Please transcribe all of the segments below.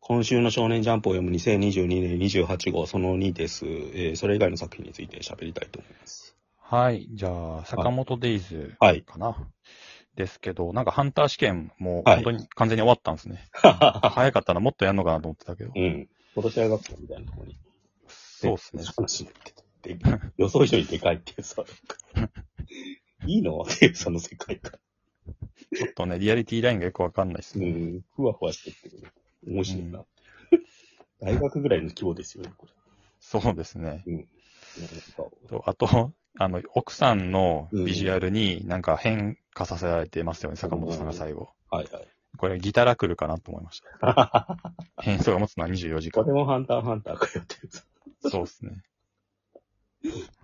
今週の少年ジャンプを読む2022年28号その2です。えーそれ以外の作品について喋りたいと思います。はい。じゃあ、坂本デイズはい。かな。ですけど、なんかハンター試験もはい本当に完全に終わったんですね。早かったらもっとやんのかなと思ってたけど。うん。今年大学校みたいなところに。そうですね。話予想以上にでかいっていうさ、いいの？っていうその世界観。ちょっとね、リアリティラインがよくわかんないですね。うん。ふわふわしてってる。面白いな。大学ぐらいの規模ですよね、これ。そうですね。なんかとあと、あの、奥さんのビジュアルになんか変化させられてますよね、坂本さんが最後。はいはい。これギタラクルかなと思いました。変装が持つのは24時間。これもハンターハンターがやって。そうですね。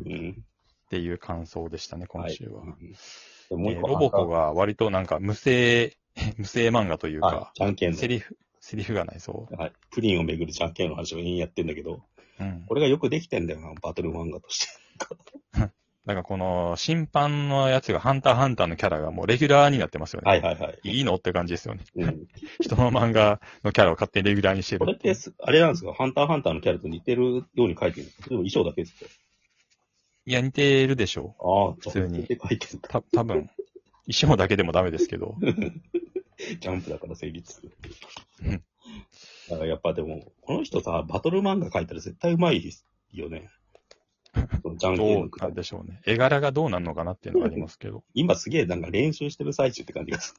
うん。っていう感想でしたね、今週は。うんえーロボコが割となんか無声、無声漫画というはか、い、じゃんけんのセリフ、セリフがない、そはい。プリンをめぐるじゃんけんの話を延々やってんだけど、う。うん。これがよくできてんだよな、バトル漫画として。だからこの審判のやつがハンターハンターのキャラがもうレギュラーになってますよね。はいはいはい。いいのって感じですよね。うん、人の漫画のキャラを勝手にレギュラーにしてるこれってす、あれなんですか、ハンターハンターのキャラと似てるように書いてるんでも衣装だけですかいや、似てるでしょああ、普通にんう。た、多分衣装だけでもダメですけど。ジャンプだから成立する。うんだからやっぱでも、この人さ、バトル漫画書いたら絶対うまいよね。そのジャンどうなんでしょうね。絵柄がどうなるのかなっていうのがありますけど。今すげえなんか練習してる最中って感じがす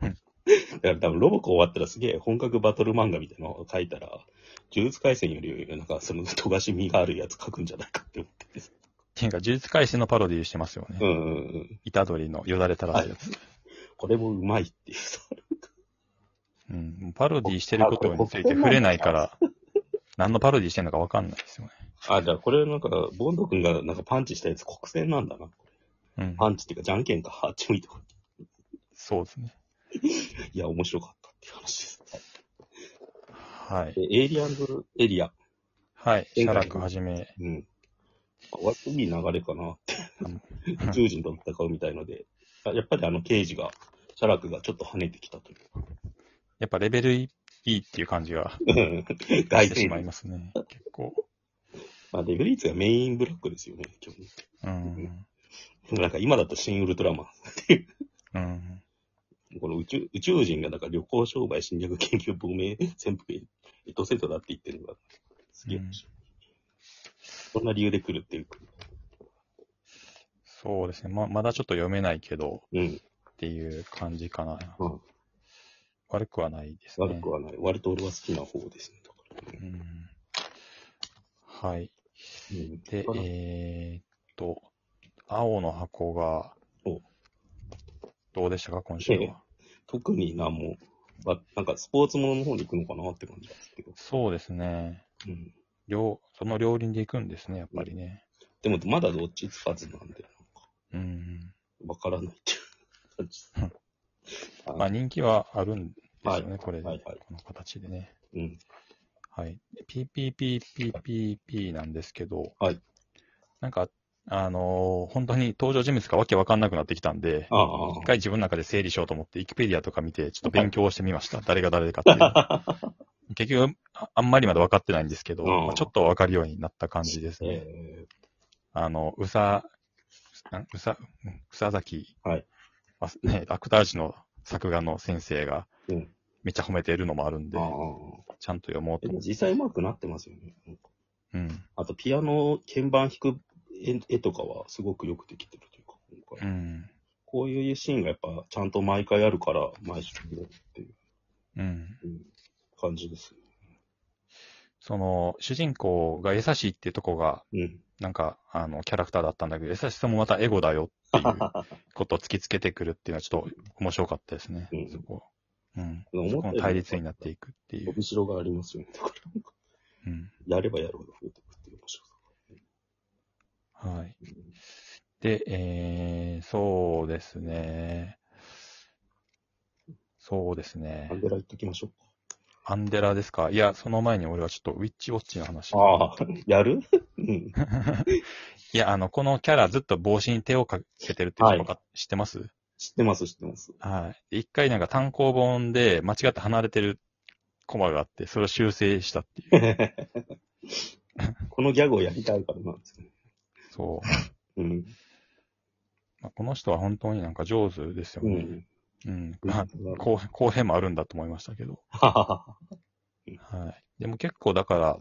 うんる。だから多分ロボコ終わったらすげえ本格バトル漫画みたいなのを書いたら、呪術廻戦よりなんかその尖しみがあるやつ書くんじゃないかって思ってて。ていうか、呪術廻戦のパロディーしてますよね。うんうんうん。虎杖のよだれ垂らすやつ。これもうまいっていうさ。うん。もうパロディーしてることについて触れないから、何のパロディーしてんのかわかんないですよね。あ、じゃあこれなんか、ボンド君がなんかパンチしたやつ国戦なんだな。うん。パンチっていうかじゃんけんか、あっち向いてこいそうですね。いや、面白かったっていう話です。はい。でエイリアンズエリア。はい。シャラクはじめ。うん。割といい流れかなって。宇宙人と戦うみたいので。あやっぱりあの刑事が、シャラクがちょっと跳ねてきたというか。やっぱレベルいいっていう感じが うんしてしまいますね。結構。まあ、デブリーツがメインブラックですよね、基本。うん。でもなんか今だと新ウルトラマンっていう。うん。この宇宙宇宙人がなんか旅行商売侵略研究亡命潜伏エトセトラって言ってるのが、すげえ面白い。そんな理由で来るっていう。そうですね。ま、まだちょっと読めないけど、うん。っていう感じかな。うん悪くはないですね。悪くはない。割と俺は好きな方ですね。だからうん。はい。うん。であ、のえーっと、青の箱がお、どうでしたか、今週ええは。特になんも、まなんかスポーツものの方に行くのかなって感じなんですけど。そうですね。うん。両、その両輪で行くんですね、やっぱりね。でもまだどっち？つかずなんで、うん。わからないっていう感じです。あ まあ人気はあるんですよね、はいこれで、はいはいこの形でね。うん。はい。PPPPPP なんですけど、はい。なんか、あのー本当に登場人物がわけわかんなくなってきたんで、ああ一回自分の中で整理しようと思って、ウィキペディアとか見て、ちょっと勉強してみました。誰が誰かっていう。結局あ、あんまりまだ分かってないんですけど、うんまあちょっと分かるようになった感じですね。えあの、うさ、んうさ、うんうさざき、はいあね、アクタージュの作画の先生がうん、めっちゃ褒めてるのもあるんで、ーああ。ちゃんと読もうとでも思。実際上手くなってますよね。うん。あと、ピアノ、鍵盤弾く絵絵とかはすごくよくできてるというか、今回うん。こういうシーンがやっぱちゃんと毎回あるから、毎週見れるっていう、うん。うん感じですね。その、主人公が優しいっていうとこが、うん。なんか、あの、キャラクターだったんだけど、優しさもまたエゴだよっていう ことを突きつけてくるっていうのはちょっと面白かったですね。うんそこ。うん。そこの対立になっていくっていう。伸びしろがありますよね。だから、なんかうん。やればやるほど増えていくっていう面白さ。はい。で、えー、そうですね。そうですねア。ンデラ行っときましょうアンデラですか？いや、その前に俺はちょっとウィッチウォッチの話。か。ああ、やる？うん。いや、あの、このキャラずっと帽子に手をかけてるっていうのはいか知ってます？知ってます、知ってます。はい。で一回なんか単行本で間違って離れてるコマがあって、それを修正したっていう。このギャグをやりたいからなんですよね。そう。うん。まあ、この人は本当になんか上手ですよね。うん。うん。まあ、こう公平もあるんだと思いましたけど。ははは。はい。でも結構だから、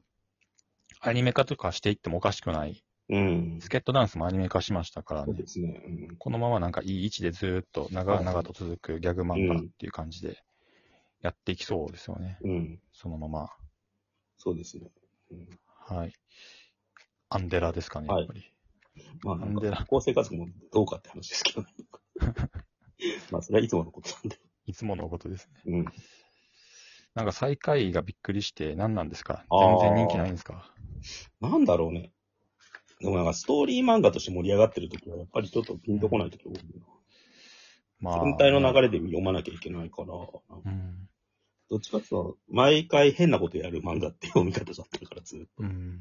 アニメ化とかしていってもおかしくない。うん。スケットダンスもアニメ化しましたからねそうで。すね。うん。このままなんかいい位置でずーっと長々と続くギャグ漫画っていう感じでやっていきそうですよね。うん。そのまま。そうですね。うん、はい。アンデラですかね、はいやっぱり。まあ、なんなんでなか学校生活もどうかって話ですけどね。まあ、それはいつものことなんで。いつものことですね。うん。なんか最下位がびっくりして何なんですか？あー全然人気ないんですか？なんだろうね。でもなんかストーリー漫画として盛り上がってる時は、やっぱりちょっとピンとこない時多いな。まあ。全体の流れで読まなきゃいけないから、うん。どっちかっていうと、毎回変なことやる漫画って読み方だったからずっと。うん。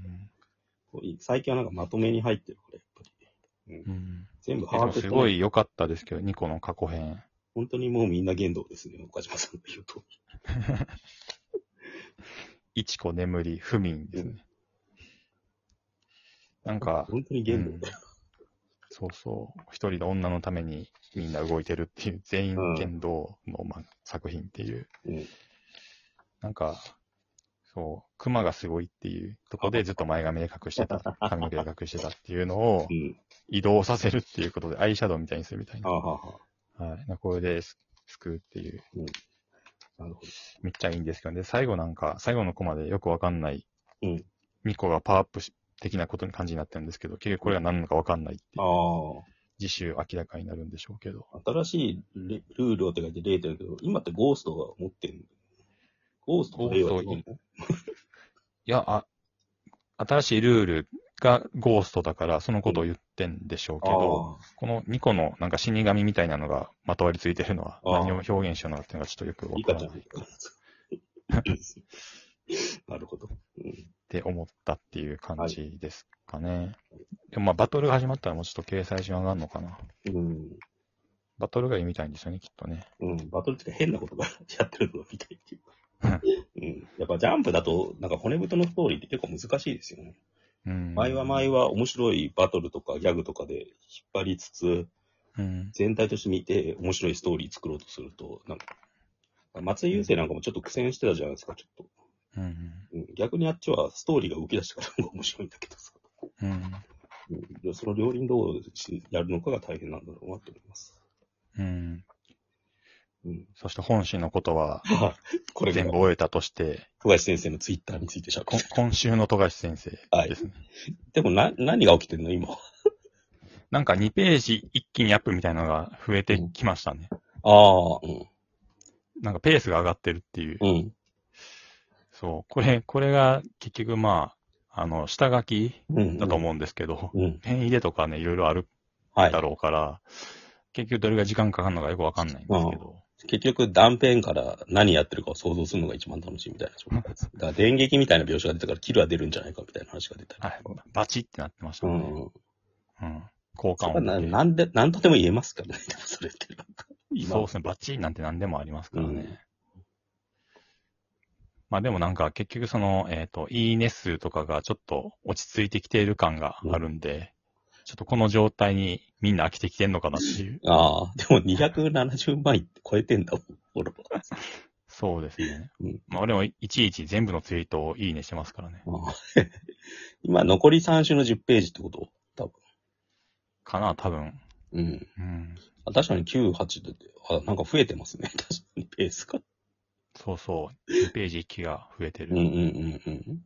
最近はなんかまとめに入ってるから、やっぱり。うん。全部いやでも把握してすごい良かったですけど、ニコの過去編。本当にもうみんな言動ですね、岡島さんが言うと。いちこ眠り、不眠ですね。なんか、本当に言動だよ。そうそう。一人の女のためにみんな動いてるっていう、全員剣道の、まあ、作品っていう。うん。なんか、そう、熊がすごいっていうとこでずっと前髪で隠してた、髪の毛で隠してたっていうのをうん。移動させるっていうことで、アイシャドウみたいにするみたいな。はあ、はあははい。なこれです救うっていう、あ、なるほど。めっちゃいいんですけど、で、最後なんか、最後のコマでよくわかんない、うん。ニコがパワーアップし的なことに感じになってるんですけど、結局これが何なのかわかんないっていう、あ次週明らかになるんでしょうけど。あ。新しいレルールをって書いて例ってあるけど、今ってゴーストが持ってるゴーストと令和ってゴーストいや、あ、新しいルールがゴーストだから、そのことを言ってんでしょうけど、あこの2個のなんか死神みたいなのがまとわりついてるのは何を表現しようのかっていうのがちょっとよくあ、わいいからない なるほど。うんて思ったっていう感じですかね。でもまあバトルが始まったらもうちょっと掲載順上がるのかな。うん。バトルがいいみたいんですよね、きっとね。うん。バトルっていうか変なことがやってるのが見たいっていうか。うん。やっぱジャンプだと、なんか骨太のストーリーって結構難しいですよね。うん。前は前は面白いバトルとかギャグとかで引っ張りつつ、うん。全体として見て面白いストーリー作ろうとすると、なんか、松井優生なんかもちょっと苦戦してたじゃないですか、ちょっと。うん。うん、逆にあっちはストーリーが浮き出してからの方が面白いんだけどさ。うん。うん、でその両輪どうしやるのかが大変なんだろうなと思います。うん。うん。そして本心のことは これが全部終えたとして、富樫先生のツイッターについてしゃ今週の富樫先生ですね。でもな、何が起きてんの？今。なんか2ページ一気にアップみたいなのが増えてきましたね。ああ、うん。なんかペースが上がってるっていう。うん。そう。これ、これが結局まあ、あの、下書きうん。だと思うんですけど、うん。うん。ペン入れとかね、いろいろあるはいだ。ろうから、結局どれが時間かかるのかよくわかんないんですけど。結局断片から何やってるかを想像するのが一番楽しいみたいな状態です。だから電撃みたいな描写が出たからキルは出るんじゃないかみたいな話が出たり。はい。バチってなってましたね。うん。うん。交それはな換音で。なんで、なんとでも言えますからね。でもそれってなんか。今 そうですね。バチなんて何でもありますからね。うんまあでもなんか結局その、えっ、と、いいね数とかがちょっと落ち着いてきている感があるんで、ちょっとこの状態にみんな飽きてきてんのかなっていう。ああ、でも270万って超えてんだもん、フォロワーそうですね。うんまあ俺もいちいち全部のツイートをいいねしてますからね。ああ 今残り3週の10ページってこと？多分。かな、多分。うん。うん。あ確かに9、8で、あ、なんか増えてますね。確かにペースが。そうそう。2ページ1期が増えてる。うんうんうん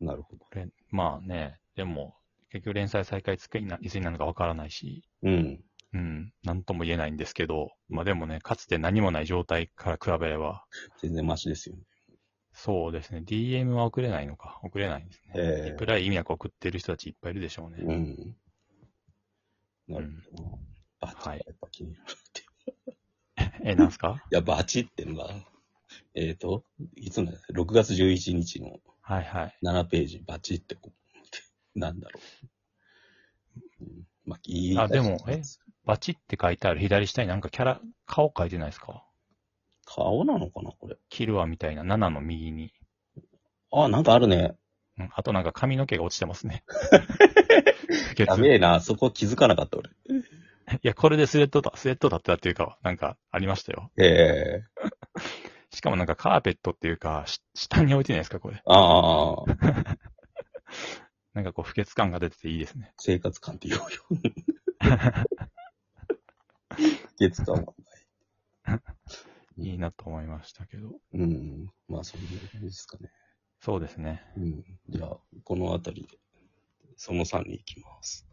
うん。なるほど。まあね、でも、結局連載再開つくいないつになるのかわからないし、うん。うん、なんとも言えないんですけど、まあでもね、かつて何もない状態から比べれば、全然マシですよね。そうですね、DM は送れないのか、送れないんですね。ええリプライ意味なく送ってる人たちいっぱいいるでしょうね。うん。なるほどな。バチやっぱ気になるって。え、なんすか？いや、バチってのが、えっ、と、いつの、6月11日のはいはい。7ページ、バチってなんだろう。うん、まあ、いい。あでもえ？バチって書いてある左下になんかキャラ、顔書いてないですか？顔なのかなこれ。キルアみたいな7の右に。あ、なんかあるね。うん、あとなんか髪の毛が落ちてますね。ケやツべえな。そこ気づかなかった俺。いや、これでスレッドだ、スレッドだったっていうか、なんかありましたよ。ええしかもなんかカーペットっていうか、し下に置いてないですか、これ。ああ、なんかこう、不潔感が出てていいですね。生活感って言おうよ。月感はない。いいなと思いましたけど。うん。まあ、そんな感じですかね。そうですね。うん。じゃあ、このあたりで、その3に行きます。